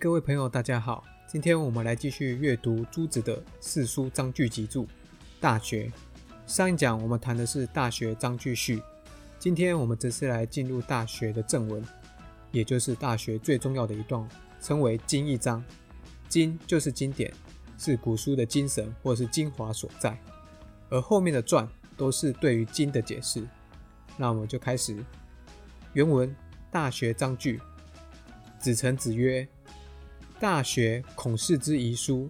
各位朋友，大家好。今天我们来继续阅读朱子的《四书章句集注》《大学》。上一讲我们谈的是《大学》章句序，今天我们则是来进入《大学》的正文，也就是《大学》最重要的一段，称为经义章。经就是经典，是古书的精神或是精华所在，而后面的传都是对于经的解释。那我们就开始原文《大学》章句。子成子曰：“大学，孔氏之遗书，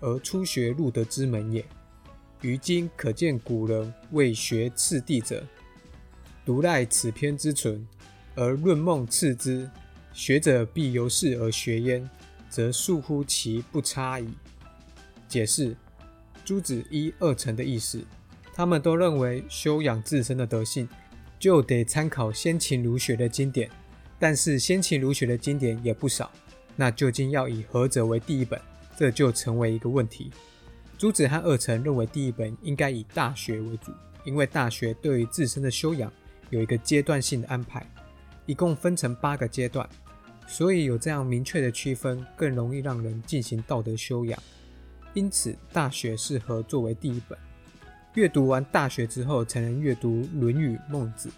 而初学入德之门也。于今可见古人为学次第者，独赖此篇之存，而论孟次之。学者必由是而学焉，则素乎其不差矣。”解释：朱子一二成的意思，他们都认为修养自身的德性，就得参考先秦儒学的经典。但是先秦儒学的经典也不少，那究竟要以何者为第一本？这就成为一个问题。朱子和二程认为第一本应该以《大学》为主，因为《大学》对于自身的修养有一个阶段性的安排，一共分成八个阶段，所以有这样明确的区分，更容易让人进行道德修养。因此，《大学》适合作为第一本。阅读完《大学》之后，才能阅读《论语》《孟子》。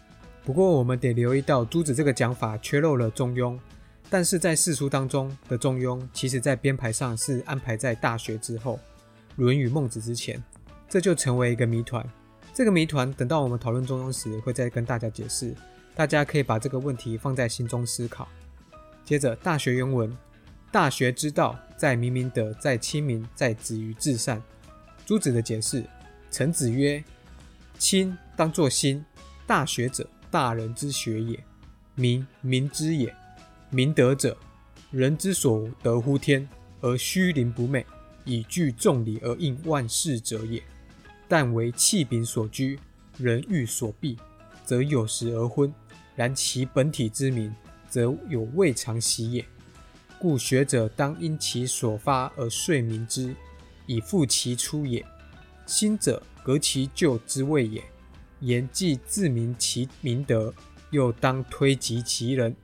不过，我们得留意到，朱子这个讲法缺漏了《中庸》，但是在四书当中的《中庸》，其实在编排上是安排在《大学》之后，《论语》《孟子》之前，这就成为一个谜团。这个谜团等到我们讨论《中庸》时，会再跟大家解释。大家可以把这个问题放在心中思考。接着，《大学》原文：“大学之道，在明明德，在亲民，在止于至善。”朱子的解释：臣子曰：“亲当作心，大学者。”大人之学也，民民之也。明德者，人之所得乎天，而虚灵不昧，以具众理而应万事者也。但为器柄所居，人欲所避，则有时而昏；然其本体之名，则有未尝习也。故学者当因其所发而遂明之，以复其出也。心者，革其旧之谓也。言既自明其明德，又当推及其人，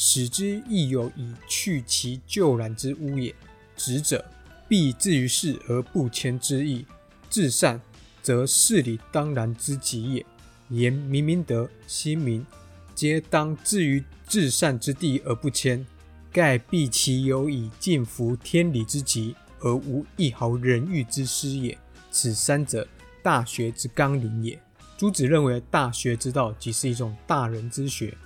使之亦有以去其旧染之污也。直者必至于事而不迁之意，至善则事理当然之极也。言明明德，心明，皆当至于至善之地而不迁，盖必其有以尽服天理之极，而无一毫人欲之失也。此三者，大学之纲领也。朱子认为，大学之道即是一种大人之学。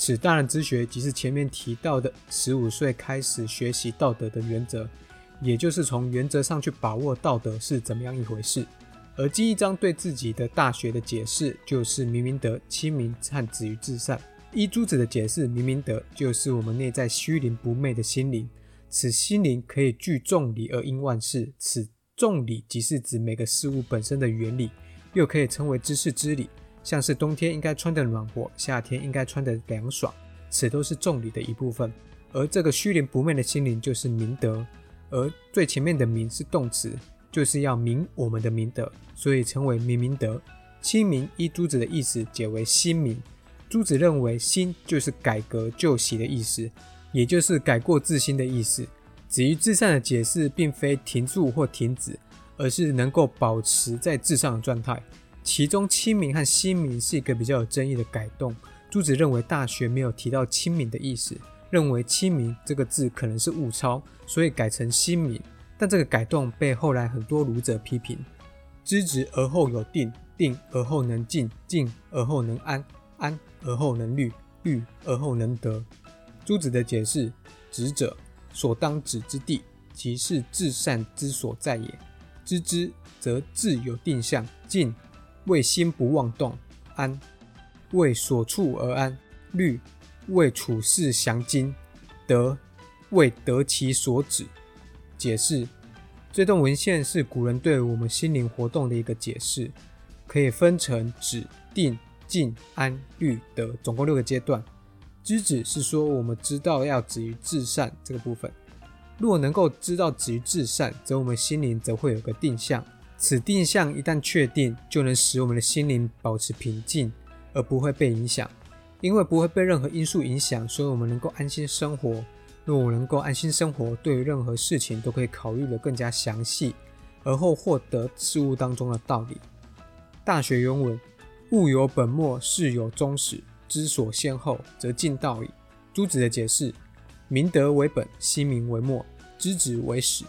此大人之学，即是前面提到的十五岁开始学习道德的原则，也就是从原则上去把握道德是怎么样一回事。而第一章对自己的大学的解释，就是明明德、亲民和止于至善。依朱子的解释，明明德就是我们内在虚灵不昧的心灵，此心灵可以聚众理而应万事。此众理即是指每个事物本身的原理。又可以称为知识之理，像是冬天应该穿的暖和，夏天应该穿的凉爽，此都是重礼的一部分。而这个虚灵不昧的心灵就是明德，而最前面的明是动词，就是要明我们的明德，所以称为明明德。清明依朱子的意思解为心明，朱子认为心就是改革旧习的意思，也就是改过自新的意思。至于至善的解释，并非停住或停止。而是能够保持在至上的状态，其中亲民和新民是一个比较有争议的改动。朱子认为《大学》没有提到亲民的意思，认为亲民这个字可能是误抄，所以改成新民。但这个改动被后来很多儒者批评：知止而后有定，定而后能静，静而后能安，安而后能虑，虑而后能得。朱子的解释：止者，所当止之地，即是至善之所在也。知之则志有定向，静为心不妄动，安为所处而安，虑为处事详精，得为得其所指。解释这段文献是古人对我们心灵活动的一个解释，可以分成止、定、静、安、虑、得，总共六个阶段。知止是说我们知道要止于至善这个部分。若能够知道止于至善，则我们心灵则会有个定向。此定向一旦确定，就能使我们的心灵保持平静，而不会被影响。因为不会被任何因素影响，所以我们能够安心生活。若我能够安心生活，对于任何事情都可以考虑的更加详细，而后获得事物当中的道理。大学原文：物有本末，事有终始，知所先后，则近道矣。朱子的解释：明德为本，心明为末，知止为始，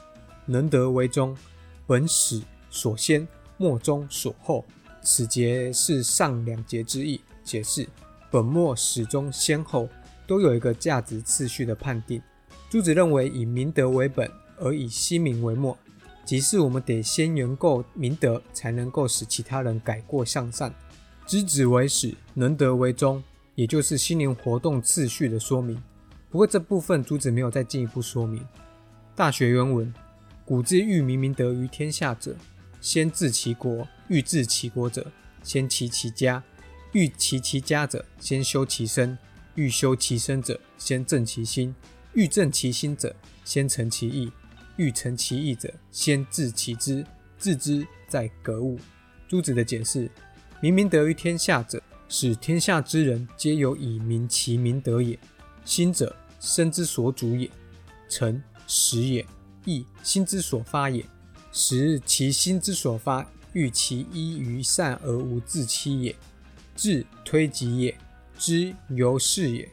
能德为中，本始所先，末中所后。此节是上两节之意。解释：本末始终先后都有一个价值次序的判定。朱子认为，以明德为本，而以心明为末，即是我们得先能够明德，才能够使其他人改过向善。知止为始，能德为中，也就是心灵活动次序的说明。不过这部分朱子没有再进一步说明。大学原文：古之欲明明德于天下者，先治其国；欲治其国者，先齐其家；欲齐其家者，先修其身；欲修其身者，先正其心；欲正其心者，先诚其意；欲诚其意者，先治其知。治之在格物。朱子的解释：明明德于天下者，使天下之人皆有以明其明德也。心者，身之所主也；诚，实也；意，心之所发也。实其心之所发，欲其依于善而无自欺也。智，推己也；知，由是也。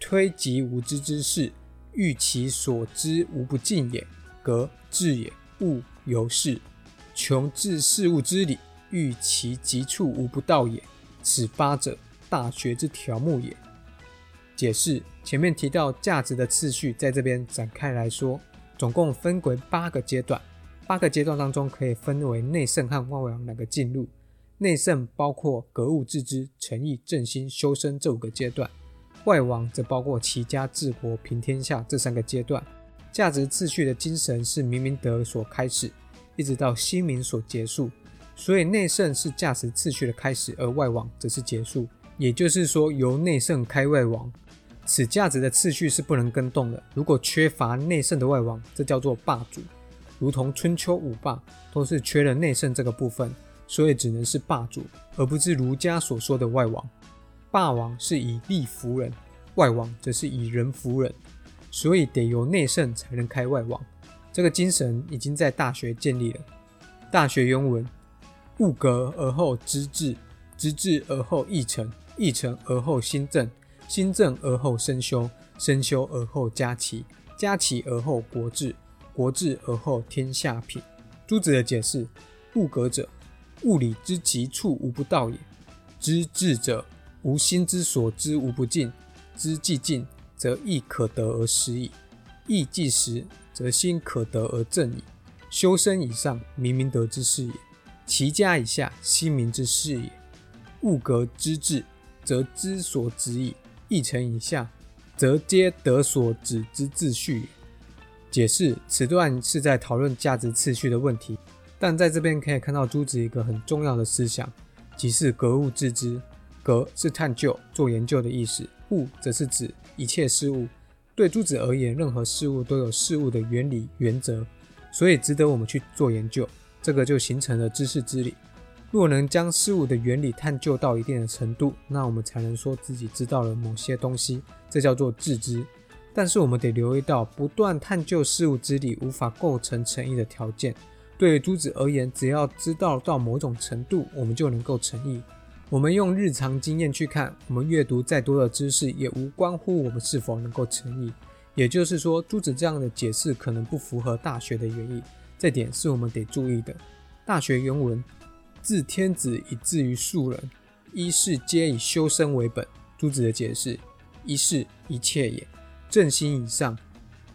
推己无知之事，欲其所知无不尽也。格，智也；物，由是。穷治事物之理，欲其极处无不到也。此八者，大学之条目也。解释前面提到价值的次序，在这边展开来说，总共分为八个阶段。八个阶段当中，可以分为内圣和外王两个进入。内圣包括格物致知、诚意、正心、修身这五个阶段；外王则包括齐家、治国、平天下这三个阶段。价值次序的精神是明明德所开始，一直到心明所结束。所以内圣是价值次序的开始，而外王则是结束。也就是说，由内圣开外王。此价值的次序是不能更动的。如果缺乏内圣的外王，这叫做霸主，如同春秋五霸都是缺了内圣这个部分，所以只能是霸主，而不是儒家所说的外王。霸王是以力服人，外王则是以人服人，所以得由内圣才能开外王。这个精神已经在大学建立了。大学原文：物格而后知至，知至而后意诚，意诚而后心正。心正而后身修，身修而后家齐，家齐而后国治，国治而后天下平。朱子的解释：物格者，物理之极处无不到也；知至者，无心之所知无不尽。知既尽，则意可得而实矣；意既实，则心可得而正矣。修身以上，明明德之事也；齐家以下，心明之事也。物格之至，则知所止矣。一成以下，则皆得所止之秩序也。解释此段是在讨论价值次序的问题，但在这边可以看到朱子一个很重要的思想，即是格物致知。格是探究、做研究的意思，物则是指一切事物。对朱子而言，任何事物都有事物的原理、原则，所以值得我们去做研究。这个就形成了知识之理。若能将事物的原理探究到一定的程度，那我们才能说自己知道了某些东西，这叫做自知。但是我们得留意到，不断探究事物之理无法构成诚意的条件。对于朱子而言，只要知道到某种程度，我们就能够诚意。我们用日常经验去看，我们阅读再多的知识，也无关乎我们是否能够诚意。也就是说，朱子这样的解释可能不符合大学的原意，这点是我们得注意的。大学原文。自天子以至于庶人，一是皆以修身为本。朱子的解释：一是一切也。正心以上，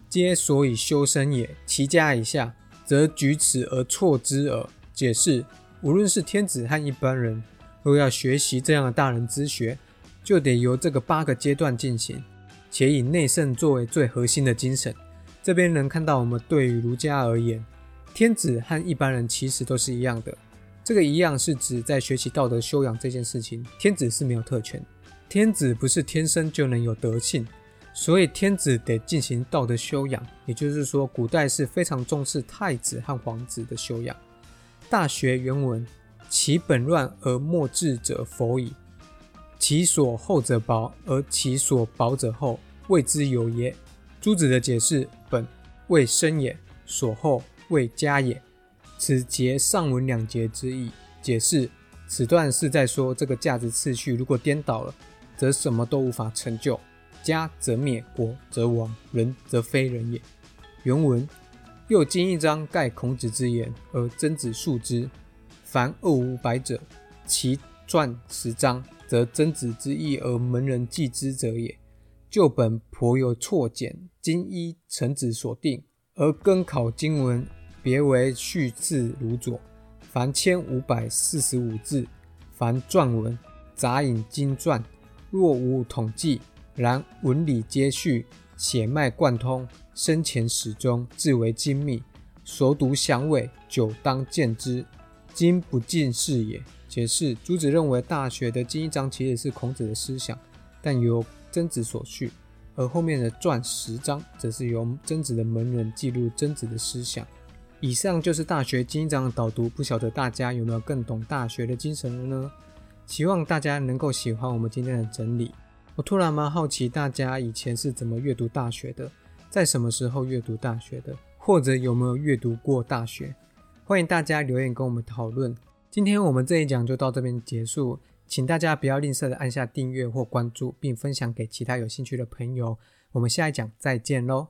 皆所以修身也；其家以下，则举此而错之耳。解释：无论是天子和一般人，若要学习这样的大人之学，就得由这个八个阶段进行，且以内圣作为最核心的精神。这边能看到，我们对于儒家而言，天子和一般人其实都是一样的。这个一样是指在学习道德修养这件事情，天子是没有特权，天子不是天生就能有德性，所以天子得进行道德修养。也就是说，古代是非常重视太子和皇子的修养。大学原文：其本乱而末治者否矣，其所厚者薄，而其所薄者厚，谓之有也。朱子的解释：本未生也，所厚未加也。此节上文两节之意。解释：此段是在说这个价值次序如果颠倒了，则什么都无法成就。家则灭，国则亡，人则非人也。原文：又经一章盖孔子之言，而曾子述之。凡二五百者，其传十章，则曾子之意而门人记之者也。旧本颇有错简，今依臣子所定，而更考经文，别为序字如左。凡千五百四十五字，凡篆文，杂引经传，若无统计。然文理皆序，血脉贯通，生前始终，至为精密。所读详伪，久当见之。今不尽是也。解释：朱子认为《大学》的第一章其实是孔子的思想，但由曾子所序；而后面的传十章，则是由曾子的门人记录曾子的思想。以上就是《大学》第一章的导读。不晓得大家有没有更懂《大学》的精神了呢？希望大家能够喜欢我们今天的整理。我突然蛮好奇，大家以前是怎么阅读大学的？在什么时候阅读大学的？或者有没有阅读过大学？欢迎大家留言跟我们讨论。今天我们这一讲就到这边结束，请大家不要吝啬的按下订阅或关注，并分享给其他有兴趣的朋友。我们下一讲再见喽！